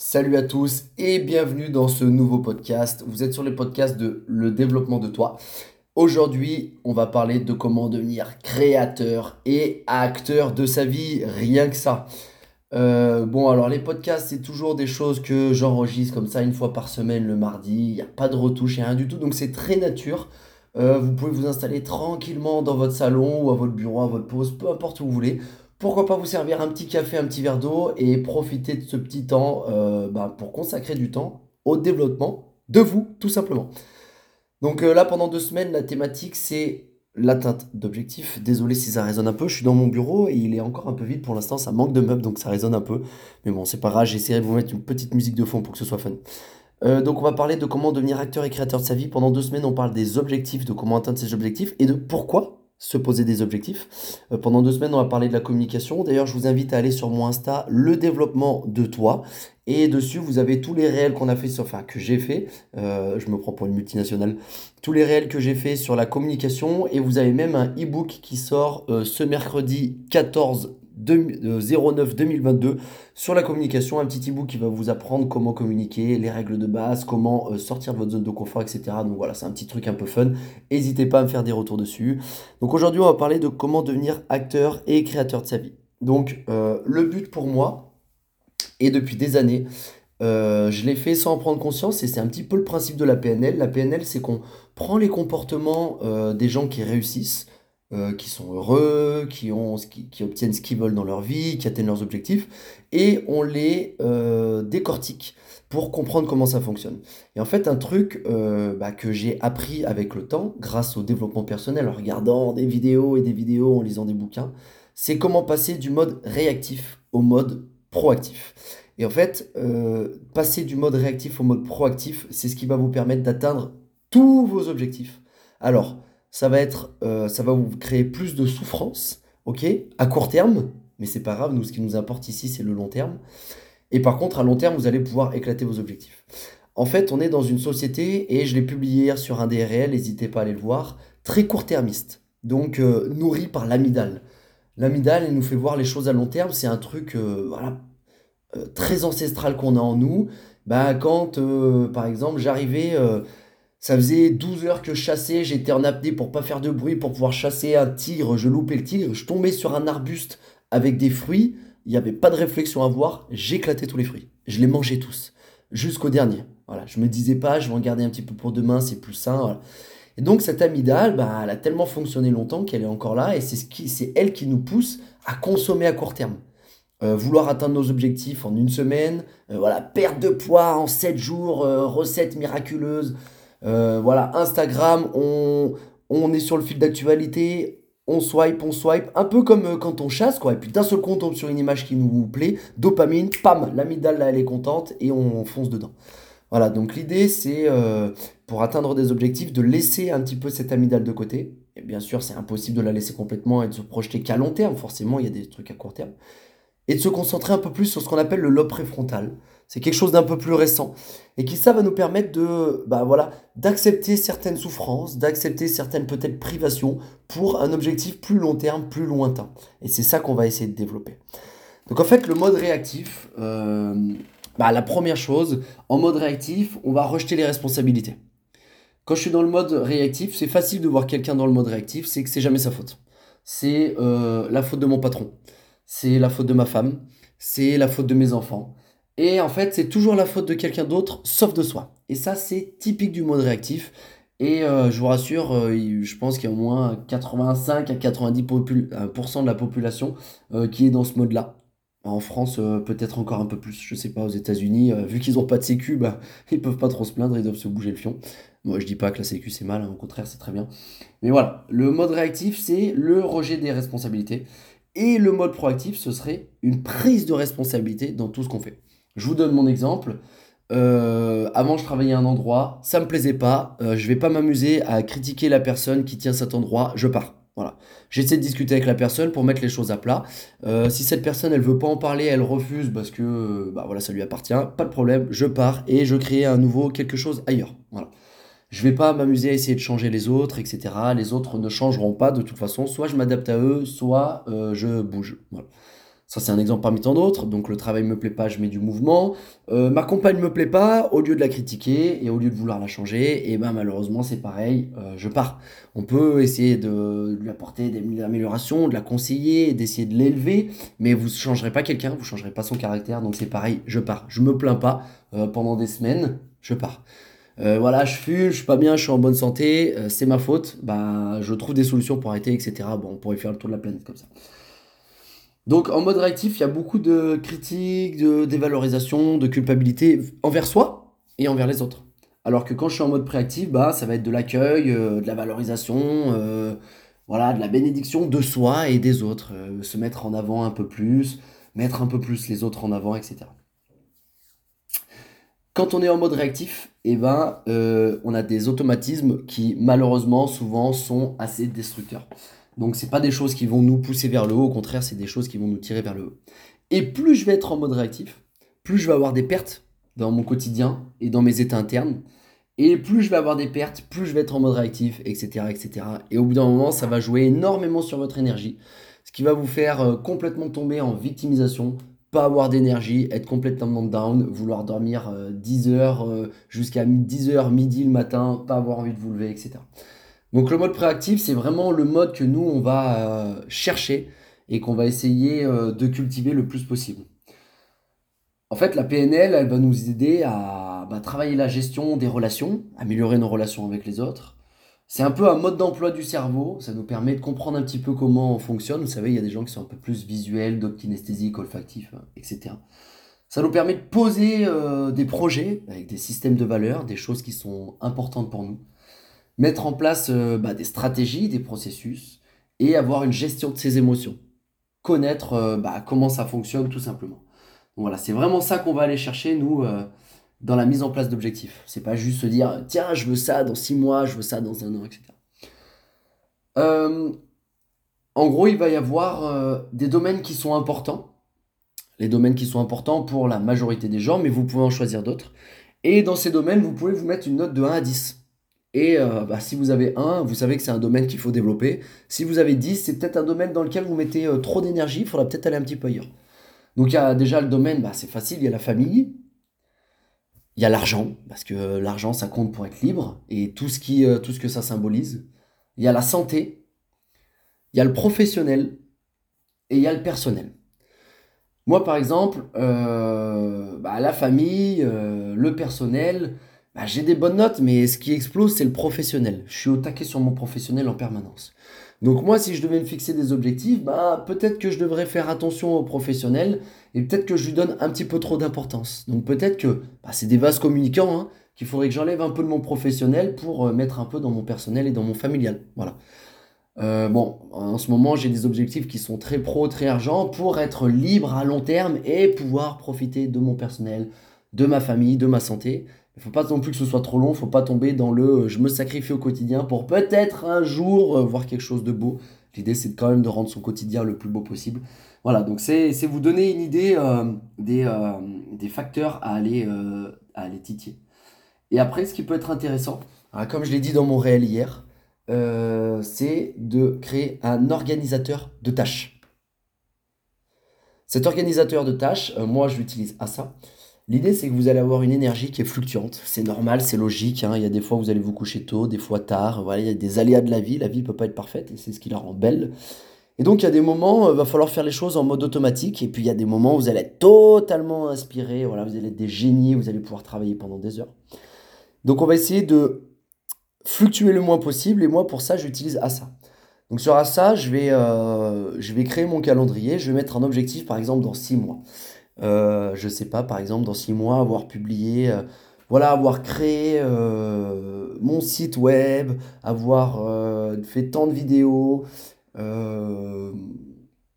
Salut à tous et bienvenue dans ce nouveau podcast. Vous êtes sur le podcast de Le développement de toi. Aujourd'hui, on va parler de comment devenir créateur et acteur de sa vie, rien que ça. Euh, bon, alors les podcasts, c'est toujours des choses que j'enregistre comme ça une fois par semaine le mardi. Il n'y a pas de retouche et rien du tout, donc c'est très nature. Euh, vous pouvez vous installer tranquillement dans votre salon ou à votre bureau, à votre pause, peu importe où vous voulez. Pourquoi pas vous servir un petit café, un petit verre d'eau et profiter de ce petit temps euh, bah, pour consacrer du temps au développement de vous, tout simplement. Donc euh, là, pendant deux semaines, la thématique, c'est l'atteinte d'objectifs. Désolé si ça résonne un peu, je suis dans mon bureau et il est encore un peu vide pour l'instant, ça manque de meubles, donc ça résonne un peu. Mais bon, c'est pas grave, j'essaierai de vous mettre une petite musique de fond pour que ce soit fun. Euh, donc on va parler de comment devenir acteur et créateur de sa vie. Pendant deux semaines, on parle des objectifs, de comment atteindre ces objectifs et de pourquoi se poser des objectifs. Euh, pendant deux semaines, on va parler de la communication. D'ailleurs, je vous invite à aller sur mon Insta, le développement de toi. Et dessus, vous avez tous les réels qu'on a fait, enfin que j'ai fait. Euh, je me prends pour une multinationale. Tous les réels que j'ai fait sur la communication. Et vous avez même un e-book qui sort ce mercredi 14 09-2022 euh, sur la communication, un petit ebook qui va vous apprendre comment communiquer, les règles de base, comment euh, sortir de votre zone de confort, etc. Donc voilà, c'est un petit truc un peu fun. N'hésitez pas à me faire des retours dessus. Donc aujourd'hui, on va parler de comment devenir acteur et créateur de sa vie. Donc euh, le but pour moi, et depuis des années, je l'ai fait sans en prendre conscience et c'est un petit peu le principe de la PNL. La PNL, c'est qu'on prend les comportements des gens qui réussissent, euh, qui sont heureux, qui, ont, qui, obtiennent ce qu'ils veulent dans leur vie, qui atteignent leurs objectifs, et on les euh, décortique pour comprendre comment ça fonctionne. Et en fait, un truc euh, bah, que j'ai appris avec le temps, grâce au développement personnel, en regardant des vidéos et des vidéos, en lisant des bouquins, c'est comment passer du mode réactif au mode proactif. Et en fait, passer du mode réactif au mode proactif, c'est ce qui va vous permettre d'atteindre tous vos objectifs. Alors, ça va être, euh, ça va vous créer plus de souffrance, ok, à court terme, mais c'est pas grave, nous, ce qui nous importe ici, c'est le long terme. Et par contre, à long terme, vous allez pouvoir éclater vos objectifs. En fait, on est dans une société, et je l'ai publié hier sur un DRL, n'hésitez pas à aller le voir, très court-termiste, donc euh, nourri par l'amidale. L'amidale, elle nous fait voir les choses à long terme, c'est un truc euh, voilà, très ancestral qu'on a en nous. Bah, quand, par exemple, j'arrivais ça faisait 12 heures que je chassais, j'étais en apnée pour pas faire de bruit, pour pouvoir chasser un tigre, je loupais le tigre, je tombais sur un arbuste avec des fruits, il n'y avait pas de réflexion à avoir, j'éclatais tous les fruits. Je les mangeais tous, jusqu'au dernier. Voilà, je me disais pas, je vais en garder un petit peu pour demain, c'est plus sain. Et donc cette amygdale, bah, elle a tellement fonctionné longtemps qu'elle est encore là, et c'est ce elle qui nous pousse à consommer à court terme. Euh, vouloir atteindre nos objectifs en une semaine, euh, voilà, perte de poids en 7 jours, euh, recette miraculeuse, voilà, Instagram, on, on est sur le fil d'actualité, on swipe, on swipe, un peu comme euh, quand on chasse, quoi. Et puis d'un seul coup, on tombe sur une image qui nous plaît, dopamine, pam, l'amygdale, là, elle est contente et on, fonce dedans. Voilà, donc l'idée, c'est euh, pour atteindre des objectifs, de laisser un petit peu cette amygdale de côté. Et bien sûr, c'est impossible de la laisser complètement et de se projeter qu'à long terme, forcément, il y a des trucs à court terme. Et de se concentrer un peu plus sur ce qu'on appelle le lobe préfrontal. C'est quelque chose d'un peu plus récent et qui ça va nous permettre de bah voilà d'accepter certaines souffrances, d'accepter certaines peut-être privations pour un objectif plus long terme, plus lointain. Et c'est ça qu'on va essayer de développer. Donc en fait le mode réactif, euh, bah, la première chose, en mode réactif, on va rejeter les responsabilités. Quand je suis dans le mode réactif, c'est facile de voir quelqu'un dans le mode réactif, c'est que c'est jamais sa faute. C'est euh, la faute de mon patron, c'est la faute de ma femme, c'est la faute de mes enfants, et en fait, c'est toujours la faute de quelqu'un d'autre, sauf de soi. Et ça, c'est typique du mode réactif. Et euh, je vous rassure, euh, je pense qu'il y a au moins 85 à 90% euh, de la population qui est dans ce mode-là. En France, peut-être encore un peu plus, je sais pas, aux États-Unis, vu qu'ils n'ont pas de sécu, bah, ils peuvent pas trop se plaindre, ils doivent se bouger le fion. Moi, je dis pas que la sécu c'est mal, hein, au contraire, c'est très bien. Mais voilà, le mode réactif, c'est le rejet des responsabilités. Et le mode proactif, ce serait une prise de responsabilité dans tout ce qu'on fait. Je vous donne mon exemple. Euh, avant, je travaillais à un endroit, ça me plaisait pas. Euh, je vais pas m'amuser à critiquer la personne qui tient cet endroit. Je pars. Voilà. J'essaie de discuter avec la personne pour mettre les choses à plat. Euh, si cette personne elle veut pas en parler, elle refuse parce que bah voilà ça lui appartient, pas de problème. Je pars et je crée un nouveau quelque chose ailleurs. Voilà. Je vais pas m'amuser à essayer de changer les autres, etc. Les autres ne changeront pas de toute façon. Soit je m'adapte à eux, soit je bouge. Ça, c'est un exemple parmi tant d'autres. Donc, le travail me plaît pas, je mets du mouvement. Euh, ma compagne me plaît pas, au lieu de la critiquer et au lieu de vouloir la changer, et ben malheureusement, c'est pareil, euh, je pars. On peut essayer de, lui apporter des améliorations, de la conseiller, d'essayer de l'élever, mais vous ne changerez pas quelqu'un, vous ne changerez pas son caractère. Donc, c'est pareil, je pars. Je me plains pas euh, pendant des semaines, je pars. voilà, je fume, je suis pas bien, je suis en bonne santé, c'est ma faute. Bah, je trouve des solutions pour arrêter, etc. Bon, on pourrait faire le tour de la planète comme ça. Donc en mode réactif, il y a beaucoup de critiques, de dévalorisation, de culpabilité envers soi et envers les autres. Alors que quand je suis en mode préactif, bah, ça va être de l'accueil, euh, de la valorisation, euh, voilà, de la bénédiction de soi et des autres. Euh, se mettre en avant un peu plus, mettre un peu plus les autres en avant, etc. Quand on est en mode réactif, eh ben, on a des automatismes qui malheureusement souvent sont assez destructeurs. Donc c'est pas des choses qui vont nous pousser vers le haut, au contraire, c'est des choses qui vont nous tirer vers le haut. Et plus je vais être en mode réactif, plus je vais avoir des pertes dans mon quotidien et dans mes états internes. Et plus je vais avoir des pertes, plus je vais être en mode réactif, etc. etc. Et au bout d'un moment, ça va jouer énormément sur votre énergie, ce qui va vous faire euh, complètement tomber en victimisation, pas avoir d'énergie, être complètement down, vouloir dormir 10 euh, heures euh, jusqu'à 10 heures, midi le matin, pas avoir envie de vous lever, etc. Donc le mode préactif, c'est vraiment le mode que nous, on va euh, chercher et qu'on va essayer euh, de cultiver le plus possible. En fait, la PNL, elle va nous aider à bah, travailler la gestion des relations, améliorer nos relations avec les autres. C'est un peu un mode d'emploi du cerveau, ça nous permet de comprendre un petit peu comment on fonctionne. Vous savez, il y a des gens qui sont un peu plus visuels, d'autres kinesthésiques, olfactifs, euh, etc. Ça nous permet de poser des projets avec des systèmes de valeurs, des choses qui sont importantes pour nous mettre en place euh, bah, des stratégies, des processus et avoir une gestion de ses émotions. Connaître euh, bah, comment ça fonctionne tout simplement. voilà, c'est vraiment ça qu'on va aller chercher, nous, euh, dans la mise en place d'objectifs. C'est pas juste se dire, tiens, je veux ça dans six mois, je veux ça dans un an, etc. en gros, il va y avoir des domaines qui sont importants. Les domaines qui sont importants pour la majorité des gens, mais vous pouvez en choisir d'autres. Et dans ces domaines, vous pouvez vous mettre une note de 1 à 10. Et euh, bah, si vous avez un, vous savez que c'est un domaine qu'il faut développer. Si vous avez 10, c'est peut-être un domaine dans lequel vous mettez euh, trop d'énergie, il faudra peut-être aller un petit peu ailleurs. Donc il y a déjà le domaine, bah, c'est facile, il y a la famille, il y a l'argent, parce que euh, l'argent ça compte pour être libre, et tout ce, qui, tout ce que ça symbolise. Il y a la santé, il y a le professionnel, et il y a le personnel. Moi par exemple, bah, la famille, le personnel, bah, j'ai des bonnes notes, mais ce qui explose, c'est le professionnel. Je suis au taquet sur mon professionnel en permanence. Donc moi, si je devais me fixer des objectifs, bah, peut-être que je devrais faire attention au professionnel et peut-être que je lui donne un petit peu trop d'importance. Donc peut-être que bah, c'est des vases communicants hein, qu'il faudrait que j'enlève un peu de mon professionnel pour euh, mettre un peu dans mon personnel et dans mon familial. Voilà. Euh, bon, en ce moment, j'ai des objectifs qui sont très pro, très argent pour être libre à long terme et pouvoir profiter de mon personnel, de ma famille, de ma santé. Il faut pas non plus que ce soit trop long, faut pas tomber dans le euh, je me sacrifie au quotidien pour peut-être un jour euh, voir quelque chose de beau. L'idée c'est quand même de rendre son quotidien le plus beau possible. Voilà, donc c'est vous donner une idée euh, des, des, facteurs à aller, à aller titiller. Et après, ce qui peut être intéressant, comme je l'ai dit dans mon réel hier, c'est de créer un organisateur de tâches. Cet organisateur de tâches, moi je l'utilise à ça. L'idée, c'est que vous allez avoir une énergie qui est fluctuante. C'est normal, c'est logique. Hein. Il y a des fois où vous allez vous coucher tôt, des fois tard. Voilà, il y a des aléas de la vie. La vie ne peut pas être parfaite et c'est ce qui la rend belle. Et donc, il y a des moments, il euh, va falloir faire les choses en mode automatique. Et puis, il y a des moments où vous allez être totalement inspiré. Voilà, vous allez être des génies. Vous allez pouvoir travailler pendant des heures. Donc, on va essayer de fluctuer le moins possible. Et moi, pour ça, j'utilise ASA. Donc, sur ASA, je vais, euh, je vais créer mon calendrier. Je vais mettre un objectif, par exemple, dans six mois. Euh, je sais pas, par exemple, dans six mois, avoir publié, euh, voilà, avoir créé euh, mon site web, avoir fait tant de vidéos,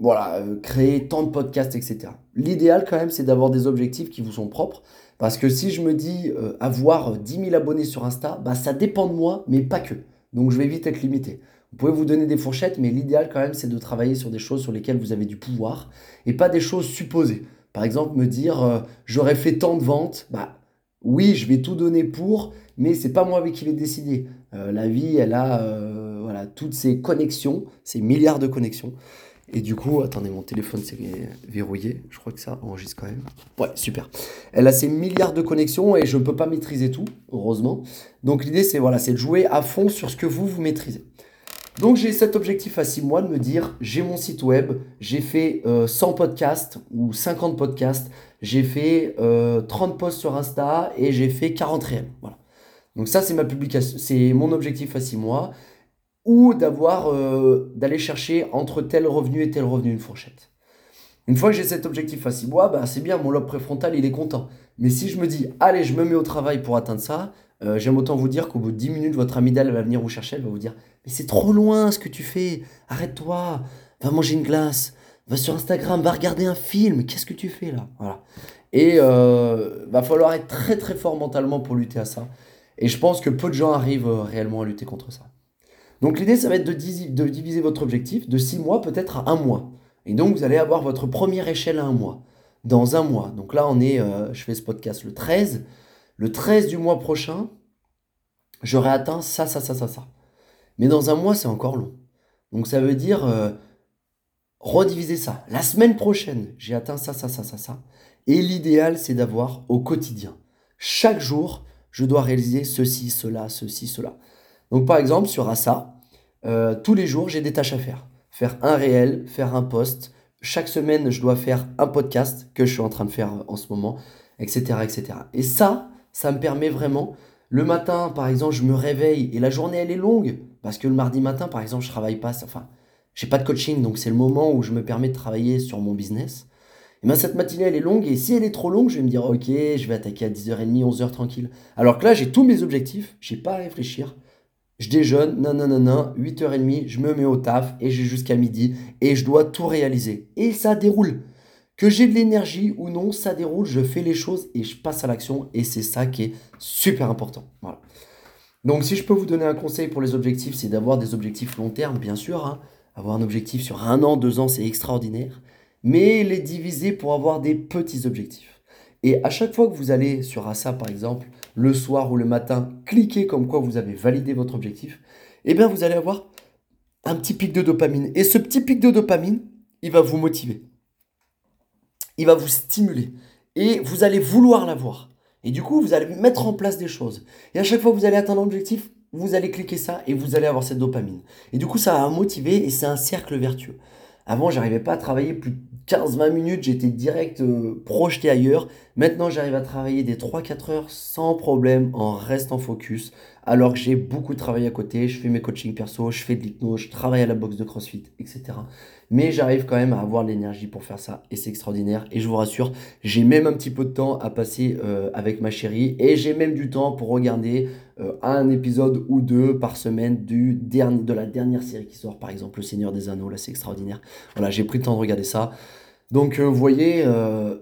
voilà, créer tant de podcasts, etc. L'idéal, quand même, c'est d'avoir des objectifs qui vous sont propres. Parce que si je me dis avoir 10 000 abonnés sur Insta, bah, ça dépend de moi, mais pas que. Donc je vais vite être limité. Vous pouvez vous donner des fourchettes, mais l'idéal quand même, c'est de travailler sur des choses sur lesquelles vous avez du pouvoir et pas des choses supposées. Par exemple, me dire euh, j'aurais fait tant de ventes, bah oui, je vais tout donner pour, mais c'est pas moi qui vais décider. Euh, la vie, elle a euh, voilà, toutes ces connexions, ces milliards de connexions. Et du coup, attendez, mon téléphone s'est verrouillé. Je crois que ça enregistre quand même. Ouais, super. Elle a ses milliards de connexions et je ne peux pas maîtriser tout, heureusement. Donc l'idée, c'est voilà, c'est de jouer à fond sur ce que vous, vous maîtrisez. Donc j'ai cet objectif à 6 mois de me dire, j'ai mon site web, j'ai fait 100 euh, podcasts ou 50 podcasts, j'ai fait 30 euh, posts sur Insta et j'ai fait 40 réels. Voilà. Donc ça, c'est ma publication, c'est mon objectif à 6 mois ou d'avoir euh, d'aller chercher entre tel revenu et tel revenu une fourchette. Une fois que j'ai cet objectif à 6 mois, bah, c'est bien, mon lobe préfrontal, il est content. Mais si je me dis, allez, je me mets au travail pour atteindre ça, euh, j'aime autant vous dire qu'au bout de 10 minutes, votre amygdale va venir vous chercher, elle va vous dire, mais c'est trop loin ce que tu fais, arrête-toi, va manger une glace, va sur Instagram, va regarder un film, qu'est-ce que tu fais là? Voilà. Et euh, va falloir être très très fort mentalement pour lutter à ça. Et je pense que peu de gens arrivent euh, réellement à lutter contre ça. Donc l'idée, ça va être de, diviser votre objectif de 6 mois peut-être à 1 mois. Et donc vous allez avoir votre première échelle à 1 mois. Dans un mois. Donc là, on est, euh, je fais ce podcast le 13. Le 13 du mois prochain, j'aurai atteint ça, ça, ça, ça, ça. Mais dans un mois, c'est encore long. Donc ça veut dire euh, rediviser ça. La semaine prochaine, j'ai atteint ça, ça, ça, ça, ça. Et l'idéal, c'est d'avoir au quotidien. Chaque jour, je dois réaliser ceci, cela, ceci, cela. Donc par exemple, sur Assa, euh, tous les jours, j'ai des tâches à faire. Faire un réel, faire un post. Chaque semaine, je dois faire un podcast que je suis en train de faire en ce moment, etc. etc. Et ça, ça me permet vraiment, le matin, par exemple, je me réveille et la journée, elle est longue. Parce que le mardi matin, par exemple, je travaille pas. Enfin, j'ai pas de coaching, donc c'est le moment où je me permets de travailler sur mon business. Et bien cette matinée, elle est longue, et si elle est trop longue, je vais me dire, ok, je vais attaquer à 10h30, 11h tranquille. Alors que là, j'ai tous mes objectifs, j'ai pas à réfléchir. Je déjeune, non, non, non, non, 8h30, je me mets au taf, et j'ai jusqu'à midi, et je dois tout réaliser. Et ça déroule. Que j'ai de l'énergie ou non, ça déroule, je fais les choses, et je passe à l'action, et c'est ça qui est super important. Donc si je peux vous donner un conseil pour les objectifs, c'est d'avoir des objectifs long terme, bien sûr. Hein. Avoir un objectif sur un an, deux ans, c'est extraordinaire mais les diviser pour avoir des petits objectifs. Et à chaque fois que vous allez sur Assa, par exemple, le soir ou le matin, cliquez comme quoi vous avez validé votre objectif, eh bien vous allez avoir un petit pic de dopamine. Et ce petit pic de dopamine, il va vous motiver. Il va vous stimuler. Et vous allez vouloir l'avoir. Et du coup, vous allez mettre en place des choses. Et à chaque fois que vous allez atteindre l'objectif, vous allez cliquer ça et vous allez avoir cette dopamine. Et du coup, ça va motiver et c'est un cercle vertueux. Avant, j'arrivais pas à travailler plus de 15-20 minutes, j'étais direct euh, projeté ailleurs. Maintenant, j'arrive à travailler des 3-4 heures sans problème en restant focus. Alors que j'ai beaucoup de travail à côté, je fais mes coachings perso, je fais de l'hypnose, je travaille à la boxe de CrossFit, etc. Mais j'arrive quand même à avoir l'énergie pour faire ça et c'est extraordinaire. Et je vous rassure, j'ai même un petit peu de temps à passer euh, avec ma chérie et j'ai même du temps pour regarder euh, un épisode ou deux par semaine du dernier, de la dernière série qui sort, par exemple Le Seigneur des Anneaux. Là, c'est extraordinaire. Voilà, j'ai pris le temps de regarder ça. Donc, euh, vous voyez,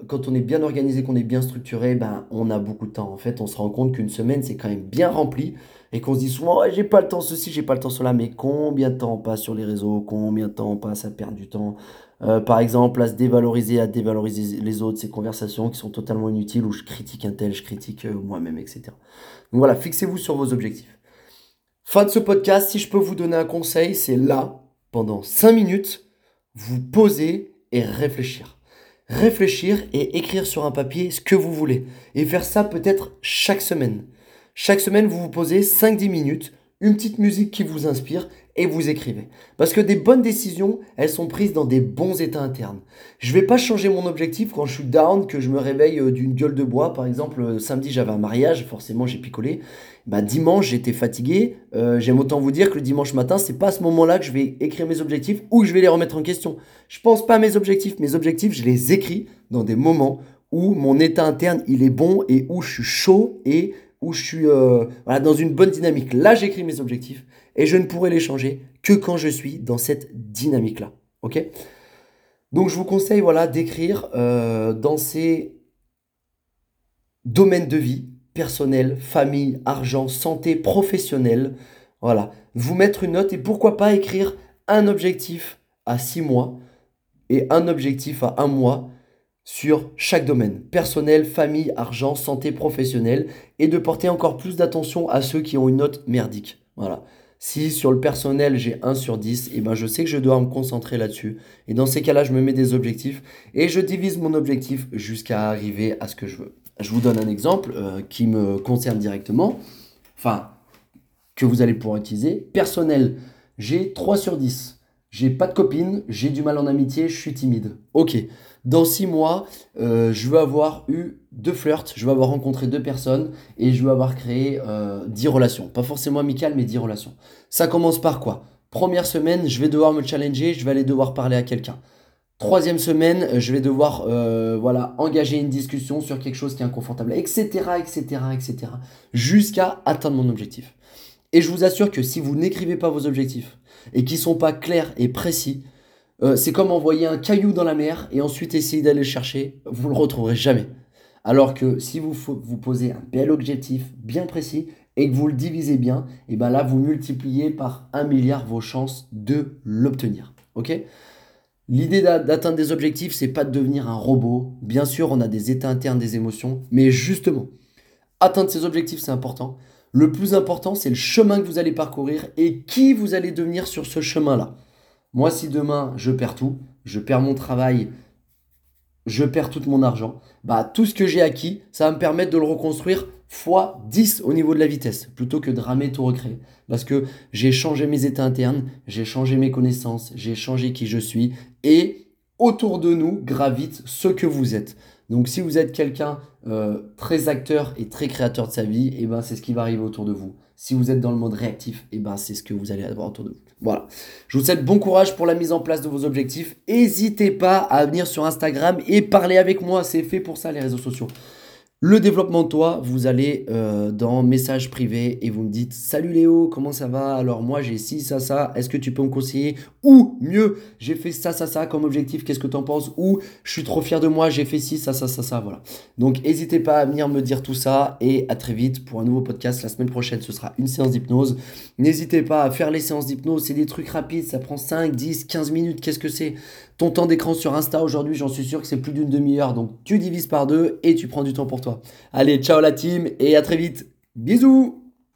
quand on est bien organisé, qu'on est bien structuré, ben, on a beaucoup de temps. En fait, on se rend compte qu'une semaine, c'est quand même bien rempli et qu'on se dit souvent, j'ai pas le temps ceci, j'ai pas le temps cela, mais combien de temps on passe sur les réseaux, combien de temps on passe à perdre du temps, euh, par exemple, à se dévaloriser, à dévaloriser les autres, ces conversations qui sont totalement inutiles, où je critique un tel, je critique euh, moi-même, etc. Donc voilà, fixez-vous sur vos objectifs. Fin de ce podcast, si je peux vous donner un conseil, c'est là, pendant 5 minutes, vous poser et réfléchir. Réfléchir et écrire sur un papier ce que vous voulez. Et faire ça peut-être chaque semaine. Chaque semaine, vous vous posez 5-10 minutes, une petite musique qui vous inspire et vous écrivez. Parce que des bonnes décisions, elles sont prises dans des bons états internes. Je vais pas changer mon objectif quand je suis down, que je me réveille euh, d'une gueule de bois. Par exemple, euh, samedi j'avais un mariage, forcément j'ai picolé. Bah, dimanche j'étais fatigué. Euh, j'aime autant vous dire que le dimanche matin, c'est pas à ce moment-là que je vais écrire mes objectifs ou que je vais les remettre en question. Je pense pas à mes objectifs. Mes objectifs, je les écris dans des moments où mon état interne il est bon et où je suis chaud et où je suis euh, dans une bonne dynamique. Là, j'écris mes objectifs et je ne pourrai les changer que quand je suis dans cette dynamique-là. Ok? Donc, je vous conseille voilà, d'écrire euh, dans ces domaines de vie personnel, famille, argent, santé, professionnel. Voilà, vous mettre une note et pourquoi pas écrire un objectif à six mois et un objectif à un mois sur chaque domaine, personnel, famille, argent, santé professionnelle, et de porter encore plus d'attention à ceux qui ont une note merdique. Voilà. Si sur le personnel j'ai 1 sur 10, et eh ben je sais que je dois me concentrer là-dessus. Et dans ces cas-là, je me mets des objectifs et je divise mon objectif jusqu'à arriver à ce que je veux. Je vous donne un exemple euh, qui me concerne directement, enfin, que vous allez pouvoir utiliser. Personnel, j'ai 3 sur 10. J'ai pas de copine, j'ai du mal en amitié, je suis timide. Ok, dans 6 mois, euh, je veux avoir eu deux flirts, je veux avoir rencontré deux personnes et je veux avoir créé euh, 10 relations. Pas forcément amicales, mais 10 relations. Ça commence par quoi? Première semaine, je vais devoir me challenger, je vais aller devoir parler à quelqu'un. Troisième semaine, je vais devoir euh, voilà, engager une discussion sur quelque chose qui est inconfortable, etc., etc., etc., jusqu'à atteindre mon objectif. Et je vous assure que si vous n'écrivez pas vos objectifs et qui ne sont pas clairs et précis, euh, c'est comme envoyer un caillou dans la mer et ensuite essayer d'aller le chercher, vous ne le retrouverez jamais. Alors que si vous vous posez un bel objectif bien précis et que vous le divisez bien, et ben là vous multipliez par un milliard vos chances de l'obtenir. L'idée d'atteindre des objectifs, c'est pas de devenir un robot. Bien sûr, on a des états internes, des émotions, mais justement, atteindre ces objectifs, c'est important. Le plus important, c'est le chemin que vous allez parcourir et qui vous allez devenir sur ce chemin-là. Moi, si demain je perds tout, je perds mon travail, je perds tout mon argent, bah tout ce que j'ai acquis, ça va me permettre de le reconstruire fois 10 au niveau de la vitesse, plutôt que de ramer tout recréer. Parce que j'ai changé mes états internes, j'ai changé mes connaissances, j'ai changé qui je suis, et autour de nous gravite ce que vous êtes. Donc si vous êtes quelqu'un euh, très acteur et très créateur de sa vie, eh ben c'est ce qui va arriver autour de vous. Si vous êtes dans le mode réactif, et eh ben c'est ce que vous allez avoir autour de vous. Voilà. Je vous souhaite bon courage pour la mise en place de vos objectifs. N'hésitez pas à venir sur Instagram et parler avec moi. C'est fait pour ça les réseaux sociaux. Le développement de toi, vous allez euh, dans message privé et vous me dites Salut Léo, comment ça va? Alors moi j'ai ci, ça, ça, est-ce que tu peux me conseiller? Ou mieux, j'ai fait ça, ça, ça comme objectif, qu'est-ce que tu en penses? Ou je suis trop fier de moi, j'ai fait ci, ça, ça, ça, ça, voilà. Donc n'hésitez pas à venir me dire tout ça et à très vite pour un nouveau podcast. La semaine prochaine, ce sera une séance d'hypnose. N'hésitez pas à faire les séances d'hypnose, c'est des trucs rapides, ça prend 5, 10, 15 minutes, qu'est-ce que c'est? Ton temps d'écran sur Insta aujourd'hui, j'en suis sûr que c'est plus d'une demi-heure. Donc tu divises par deux et tu prends du temps pour toi. Allez, ciao la team et à très vite. Bisous